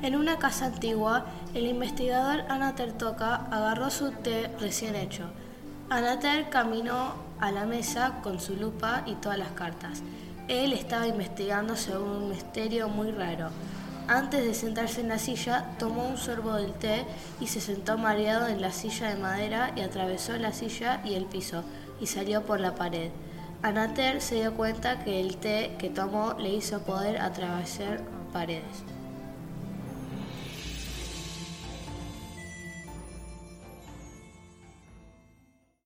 En una casa antigua, el investigador Anater Toca agarró su té recién hecho. Anater caminó a la mesa con su lupa y todas las cartas. Él estaba investigando sobre un misterio muy raro. Antes de sentarse en la silla, tomó un sorbo del té y se sentó mareado en la silla de madera y atravesó la silla y el piso y salió por la pared. Anater se dio cuenta que el té que tomó le hizo poder atravesar paredes.